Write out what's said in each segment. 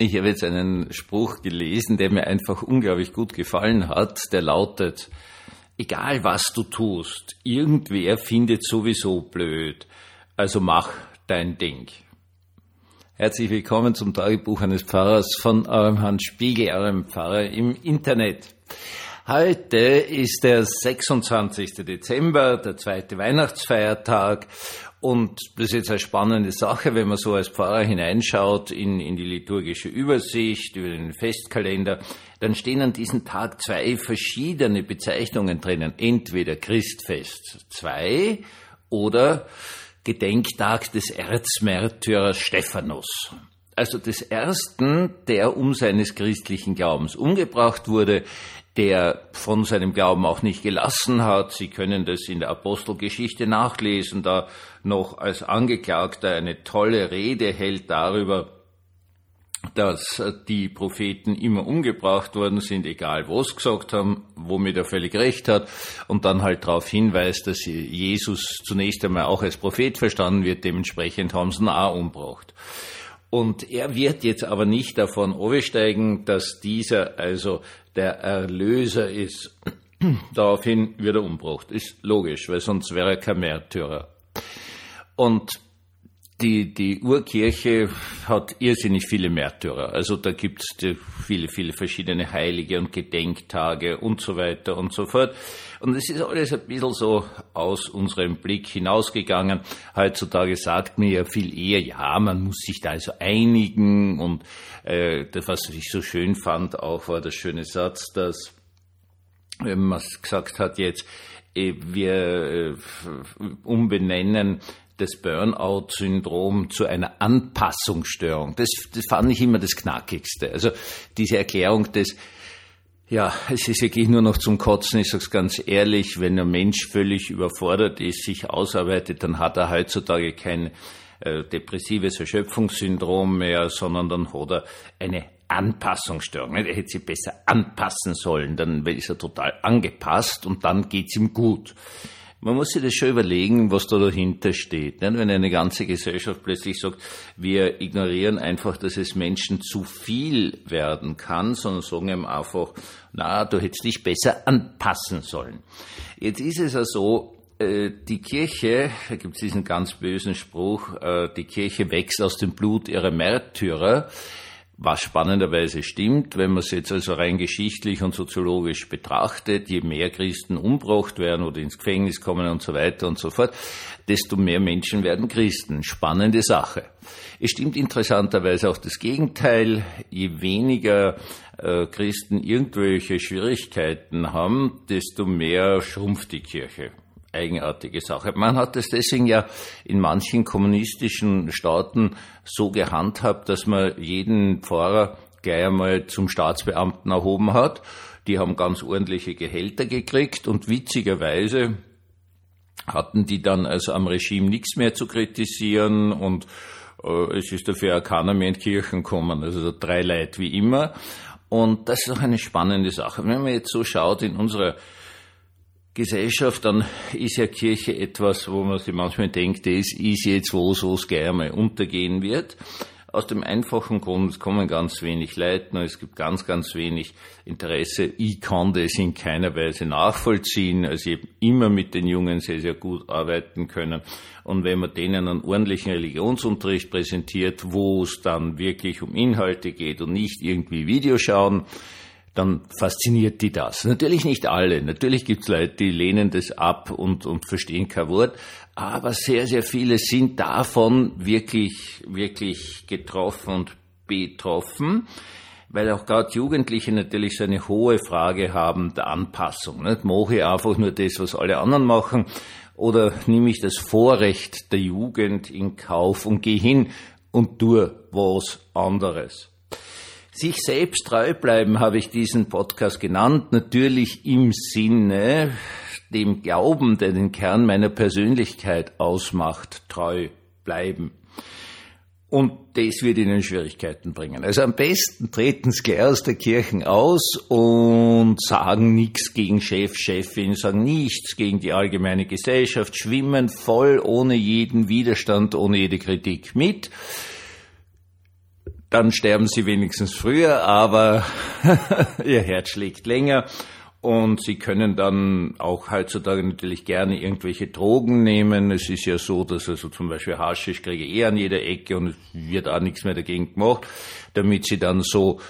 Ich habe jetzt einen Spruch gelesen, der mir einfach unglaublich gut gefallen hat. Der lautet, egal was du tust, irgendwer findet sowieso blöd. Also mach dein Ding. Herzlich willkommen zum Tagebuch eines Pfarrers von eurem Hans Spiegel, eurem Pfarrer im Internet. Heute ist der 26. Dezember, der zweite Weihnachtsfeiertag. Und das ist jetzt eine spannende Sache, wenn man so als Pfarrer hineinschaut in, in die liturgische Übersicht, über den Festkalender, dann stehen an diesem Tag zwei verschiedene Bezeichnungen drinnen. Entweder Christfest 2 oder Gedenktag des Erzmärtyrers Stephanus also des ersten, der um seines christlichen Glaubens umgebracht wurde, der von seinem Glauben auch nicht gelassen hat. Sie können das in der Apostelgeschichte nachlesen, da noch als Angeklagter eine tolle Rede hält darüber, dass die Propheten immer umgebracht worden sind, egal was gesagt haben, womit er völlig recht hat, und dann halt darauf hinweist, dass Jesus zunächst einmal auch als Prophet verstanden wird, dementsprechend haben sie ihn auch umgebracht. Und er wird jetzt aber nicht davon oversteigen, dass dieser also der Erlöser ist. Daraufhin wird er umgebracht. Ist logisch, weil sonst wäre er kein Märtyrer. Und die, die Urkirche hat irrsinnig viele Märtyrer. Also da gibt es viele, viele verschiedene Heilige und Gedenktage und so weiter und so fort. Und es ist alles ein bisschen so aus unserem Blick hinausgegangen. Heutzutage sagt mir ja viel eher, ja, man muss sich da also einigen. Und äh, das, was ich so schön fand, auch war der schöne Satz, dass äh, man gesagt hat jetzt, äh, wir äh, umbenennen das Burnout-Syndrom zu einer Anpassungsstörung. Das, das fand ich immer das Knackigste. Also diese Erklärung des, ja, es ist wirklich nur noch zum Kotzen, ich sage es ganz ehrlich, wenn ein Mensch völlig überfordert ist, sich ausarbeitet, dann hat er heutzutage kein äh, depressives Erschöpfungssyndrom mehr, sondern dann hat er eine Anpassungsstörung. Er hätte sich besser anpassen sollen, dann ist er total angepasst und dann geht's ihm gut. Man muss sich das schon überlegen, was da dahinter steht. Wenn eine ganze Gesellschaft plötzlich sagt, wir ignorieren einfach, dass es Menschen zu viel werden kann, sondern sagen ihm einfach, na, du hättest dich besser anpassen sollen. Jetzt ist es ja so, äh, die Kirche, da gibt es diesen ganz bösen Spruch, äh, die Kirche wächst aus dem Blut ihrer Märtyrer was spannenderweise stimmt, wenn man es jetzt also rein geschichtlich und soziologisch betrachtet, je mehr Christen umbracht werden oder ins Gefängnis kommen und so weiter und so fort, desto mehr Menschen werden Christen. Spannende Sache. Es stimmt interessanterweise auch das Gegenteil. Je weniger äh, Christen irgendwelche Schwierigkeiten haben, desto mehr schrumpft die Kirche eigenartige Sache. Man hat es deswegen ja in manchen kommunistischen Staaten so gehandhabt, dass man jeden Pfarrer gleich einmal zum Staatsbeamten erhoben hat. Die haben ganz ordentliche Gehälter gekriegt und witzigerweise hatten die dann also am Regime nichts mehr zu kritisieren und äh, es ist dafür auch keiner mehr in Kirchen gekommen. Also drei Leid wie immer. Und das ist auch eine spannende Sache. Wenn man jetzt so schaut in unserer Gesellschaft, dann ist ja Kirche etwas, wo man sich manchmal denkt, das ist jetzt was, wo es gleich einmal untergehen wird. Aus dem einfachen Grund, es kommen ganz wenig Leute, es gibt ganz, ganz wenig Interesse. Ich kann das in keiner Weise nachvollziehen. Also ich habe immer mit den Jungen sehr, sehr gut arbeiten können. Und wenn man denen einen ordentlichen Religionsunterricht präsentiert, wo es dann wirklich um Inhalte geht und nicht irgendwie Videoschauen, dann fasziniert die das. Natürlich nicht alle. Natürlich gibt es Leute, die lehnen das ab und, und verstehen kein Wort. Aber sehr, sehr viele sind davon wirklich, wirklich getroffen und betroffen, weil auch gerade Jugendliche natürlich so eine hohe Frage haben der Anpassung. Nicht? Mache ich einfach nur das, was alle anderen machen, oder nehme ich das Vorrecht der Jugend in Kauf und gehe hin und tue was anderes. Sich selbst treu bleiben habe ich diesen Podcast genannt, natürlich im Sinne dem Glauben, der den Kern meiner Persönlichkeit ausmacht, treu bleiben. Und das wird Ihnen Schwierigkeiten bringen. Also am besten treten Sie gleich aus der Kirche aus und sagen nichts gegen Chef, Chefin, sagen nichts gegen die allgemeine Gesellschaft, schwimmen voll ohne jeden Widerstand, ohne jede Kritik mit dann sterben sie wenigstens früher, aber ihr Herz schlägt länger und sie können dann auch heutzutage natürlich gerne irgendwelche Drogen nehmen. Es ist ja so, dass also zum Beispiel Haschisch kriege eh an jeder Ecke und es wird auch nichts mehr dagegen gemacht, damit sie dann so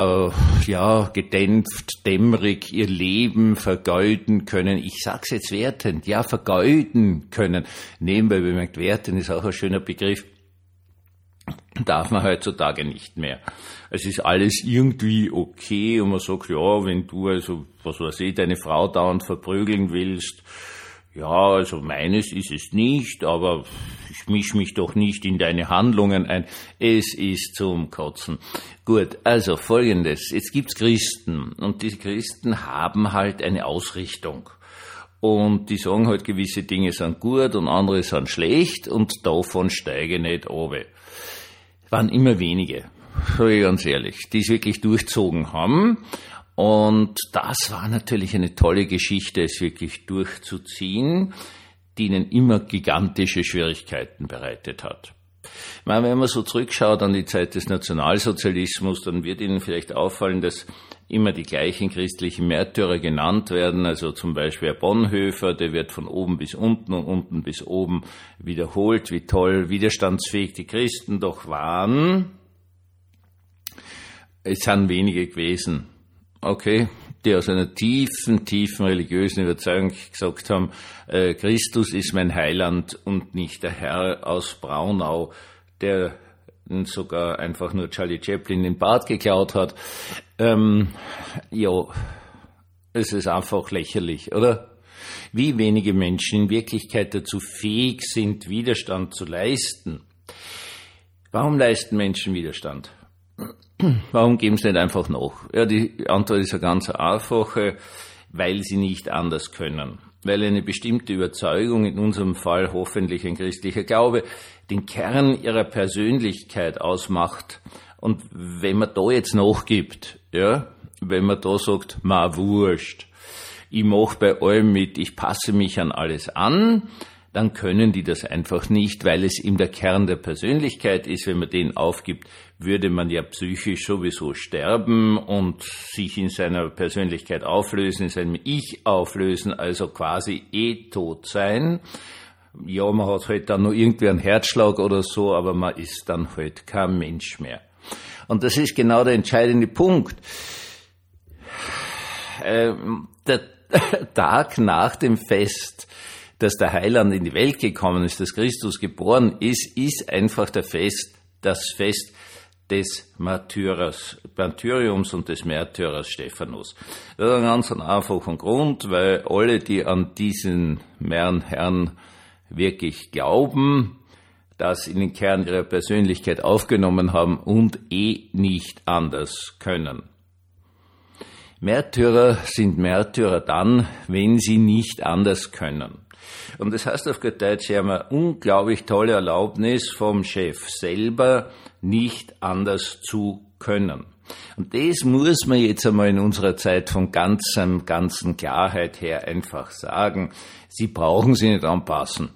äh, ja, gedämpft, dämmerig ihr Leben vergeuden können. Ich sag's jetzt wertend, ja, vergeuden können. Nebenbei bemerkt, werten ist auch ein schöner Begriff darf man heutzutage nicht mehr. Es ist alles irgendwie okay und man sagt, ja, wenn du also, was weiß ich, deine Frau dauernd verprügeln willst, ja, also meines ist es nicht, aber ich misch mich doch nicht in deine Handlungen ein. Es ist zum Kotzen. Gut, also folgendes. Jetzt gibt's Christen und die Christen haben halt eine Ausrichtung. Und die sagen halt, gewisse Dinge sind gut und andere sind schlecht und davon steige ich nicht runter waren immer wenige, sage ich ganz ehrlich, die es wirklich durchzogen haben. Und das war natürlich eine tolle Geschichte, es wirklich durchzuziehen, die ihnen immer gigantische Schwierigkeiten bereitet hat. Meine, wenn man so zurückschaut an die Zeit des Nationalsozialismus, dann wird Ihnen vielleicht auffallen, dass immer die gleichen christlichen Märtyrer genannt werden. Also zum Beispiel Bonhoeffer, der wird von oben bis unten und unten bis oben wiederholt, wie toll widerstandsfähig die Christen doch waren. Es sind wenige gewesen. Okay, die aus einer tiefen, tiefen religiösen Überzeugung gesagt haben, äh, Christus ist mein Heiland und nicht der Herr aus Braunau, der sogar einfach nur Charlie Chaplin den Bart geklaut hat. Ähm, ja, es ist einfach lächerlich, oder? Wie wenige Menschen in Wirklichkeit dazu fähig sind, Widerstand zu leisten. Warum leisten Menschen Widerstand? Warum geben sie nicht einfach nach? Ja, die Antwort ist eine ganz einfache, weil sie nicht anders können. Weil eine bestimmte Überzeugung, in unserem Fall hoffentlich ein christlicher Glaube, den Kern ihrer Persönlichkeit ausmacht. Und wenn man da jetzt nachgibt, ja, wenn man da sagt, ma wurscht, ich mach bei allem mit, ich passe mich an alles an, dann können die das einfach nicht, weil es ihm der Kern der Persönlichkeit ist. Wenn man den aufgibt, würde man ja psychisch sowieso sterben und sich in seiner Persönlichkeit auflösen, in seinem Ich auflösen, also quasi eh tot sein. Ja, man hat halt dann noch irgendwie einen Herzschlag oder so, aber man ist dann halt kein Mensch mehr. Und das ist genau der entscheidende Punkt. Ähm, der Tag nach dem Fest dass der Heiland in die Welt gekommen ist, dass Christus geboren ist, ist einfach der Fest, das Fest des Martyrers, Martyriums und des Märtyrers Stephanus. Das ist ein ganz einfacher Grund, weil alle, die an diesen Herrn, wirklich glauben, das in den Kern ihrer Persönlichkeit aufgenommen haben und eh nicht anders können. Märtyrer sind Märtyrer dann, wenn sie nicht anders können. Und das heißt auf gut Deutsch, sie haben eine unglaublich tolle Erlaubnis vom Chef selber, nicht anders zu können. Und das muss man jetzt einmal in unserer Zeit von ganzem, ganzen Klarheit her einfach sagen. Sie brauchen sich nicht anpassen.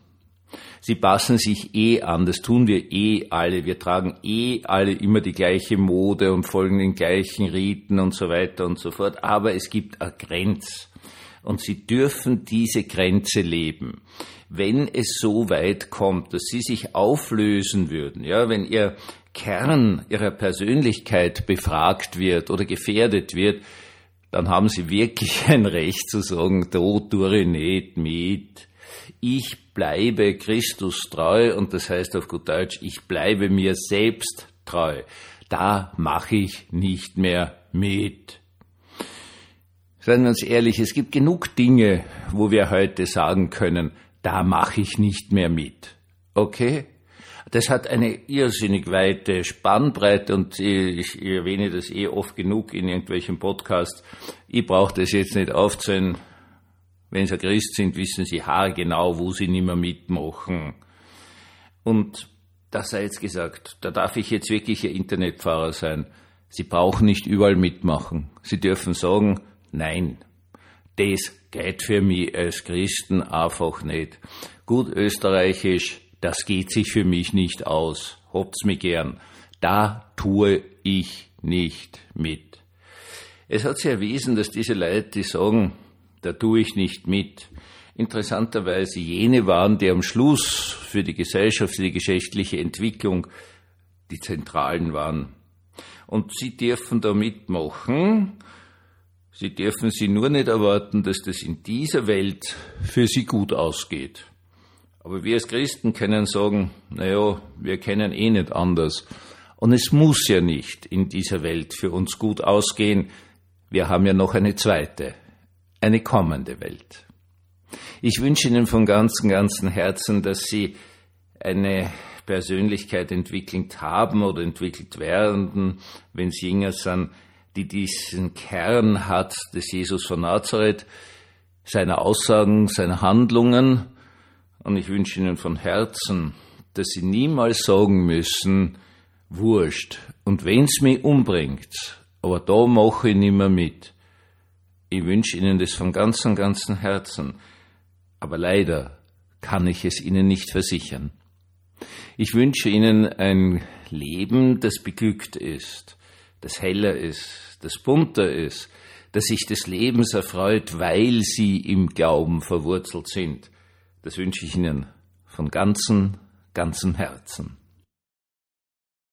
Sie passen sich eh an, das tun wir eh alle. Wir tragen eh alle immer die gleiche Mode und folgen den gleichen Riten und so weiter und so fort. Aber es gibt eine Grenze und sie dürfen diese Grenze leben. Wenn es so weit kommt, dass sie sich auflösen würden, ja, wenn ihr Kern ihrer Persönlichkeit befragt wird oder gefährdet wird, dann haben sie wirklich ein Recht zu sagen, do nicht mit. Ich bleibe Christus treu und das heißt auf gut Deutsch, ich bleibe mir selbst treu. Da mache ich nicht mehr mit. Seien wir uns ehrlich, es gibt genug Dinge, wo wir heute sagen können, da mache ich nicht mehr mit. Okay? Das hat eine irrsinnig weite Spannbreite und ich, erwähne das eh oft genug in irgendwelchen Podcasts. Ich brauche das jetzt nicht aufzählen. Wenn Sie Christ sind, wissen Sie haargenau, wo Sie nicht mehr mitmachen. Und das sei jetzt gesagt, da darf ich jetzt wirklich Ihr Internetfahrer sein. Sie brauchen nicht überall mitmachen. Sie dürfen sagen, Nein, das geht für mich als Christen einfach nicht. Gut österreichisch, das geht sich für mich nicht aus. Habt's mich gern. da tue ich nicht mit. Es hat sich erwiesen, dass diese Leute, die sagen, da tue ich nicht mit, interessanterweise jene waren, die am Schluss für die Gesellschaft, für die geschichtliche Entwicklung die Zentralen waren. Und sie dürfen da mitmachen. Sie dürfen sie nur nicht erwarten, dass das in dieser Welt für sie gut ausgeht. Aber wir als Christen können sagen, naja, wir kennen eh nicht anders. Und es muss ja nicht in dieser Welt für uns gut ausgehen. Wir haben ja noch eine zweite, eine kommende Welt. Ich wünsche Ihnen von ganzem, ganzem Herzen, dass Sie eine Persönlichkeit entwickelt haben oder entwickelt werden, wenn Sie jünger sind, die diesen Kern hat des Jesus von Nazareth, seiner Aussagen, seiner Handlungen. Und ich wünsche Ihnen von Herzen, dass Sie niemals sagen müssen, wurscht. Und wenn's mich umbringt, aber da mache ich nimmer mit. Ich wünsche Ihnen das von ganzem, ganzem Herzen. Aber leider kann ich es Ihnen nicht versichern. Ich wünsche Ihnen ein Leben, das beglückt ist, das heller ist, das bunter ist, das sich des Lebens erfreut, weil Sie im Glauben verwurzelt sind. Das wünsche ich Ihnen von ganzem, ganzem Herzen.